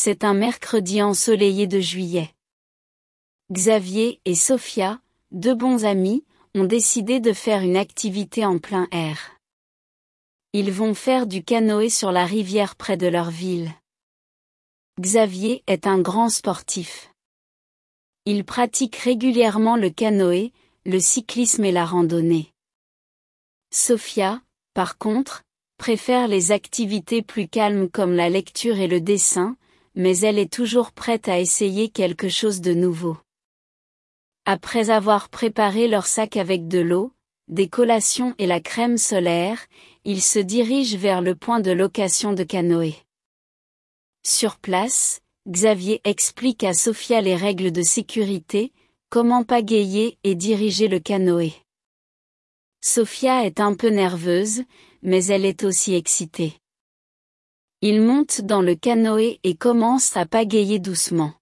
C'est un mercredi ensoleillé de juillet. Xavier et Sophia, deux bons amis, ont décidé de faire une activité en plein air. Ils vont faire du canoë sur la rivière près de leur ville. Xavier est un grand sportif. Il pratique régulièrement le canoë, le cyclisme et la randonnée. Sophia, par contre, préfère les activités plus calmes comme la lecture et le dessin, mais elle est toujours prête à essayer quelque chose de nouveau. Après avoir préparé leur sac avec de l'eau, des collations et la crème solaire, ils se dirigent vers le point de location de canoë. Sur place, Xavier explique à Sophia les règles de sécurité, comment pagayer et diriger le canoë. Sophia est un peu nerveuse, mais elle est aussi excitée. Il monte dans le canoë et commence à pagayer doucement.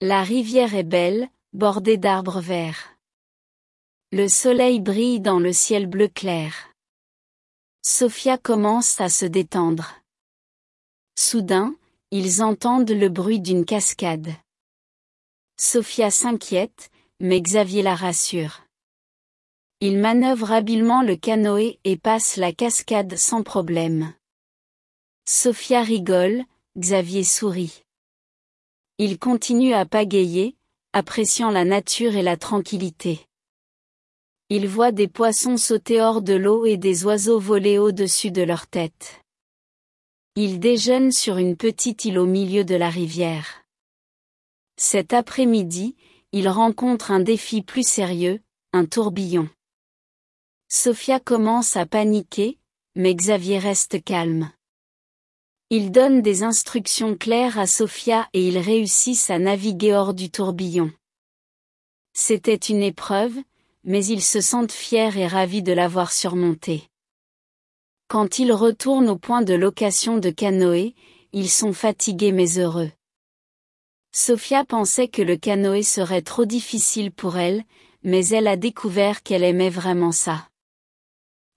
La rivière est belle, bordée d'arbres verts. Le soleil brille dans le ciel bleu clair. Sophia commence à se détendre. Soudain, ils entendent le bruit d'une cascade. Sophia s'inquiète, mais Xavier la rassure. Il manœuvre habilement le canoë et passe la cascade sans problème. Sophia rigole, Xavier sourit. Il continue à pagayer, appréciant la nature et la tranquillité. Il voit des poissons sauter hors de l'eau et des oiseaux voler au-dessus de leur tête. Il déjeune sur une petite île au milieu de la rivière. Cet après-midi, il rencontre un défi plus sérieux, un tourbillon. Sophia commence à paniquer, mais Xavier reste calme. Il donne des instructions claires à Sophia et ils réussissent à naviguer hors du tourbillon. C'était une épreuve, mais ils se sentent fiers et ravis de l'avoir surmontée. Quand ils retournent au point de location de canoë, ils sont fatigués mais heureux. Sophia pensait que le canoë serait trop difficile pour elle, mais elle a découvert qu'elle aimait vraiment ça.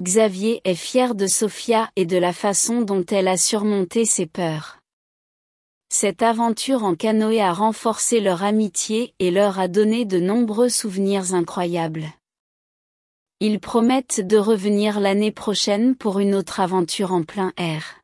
Xavier est fier de Sophia et de la façon dont elle a surmonté ses peurs. Cette aventure en canoë a renforcé leur amitié et leur a donné de nombreux souvenirs incroyables. Ils promettent de revenir l'année prochaine pour une autre aventure en plein air.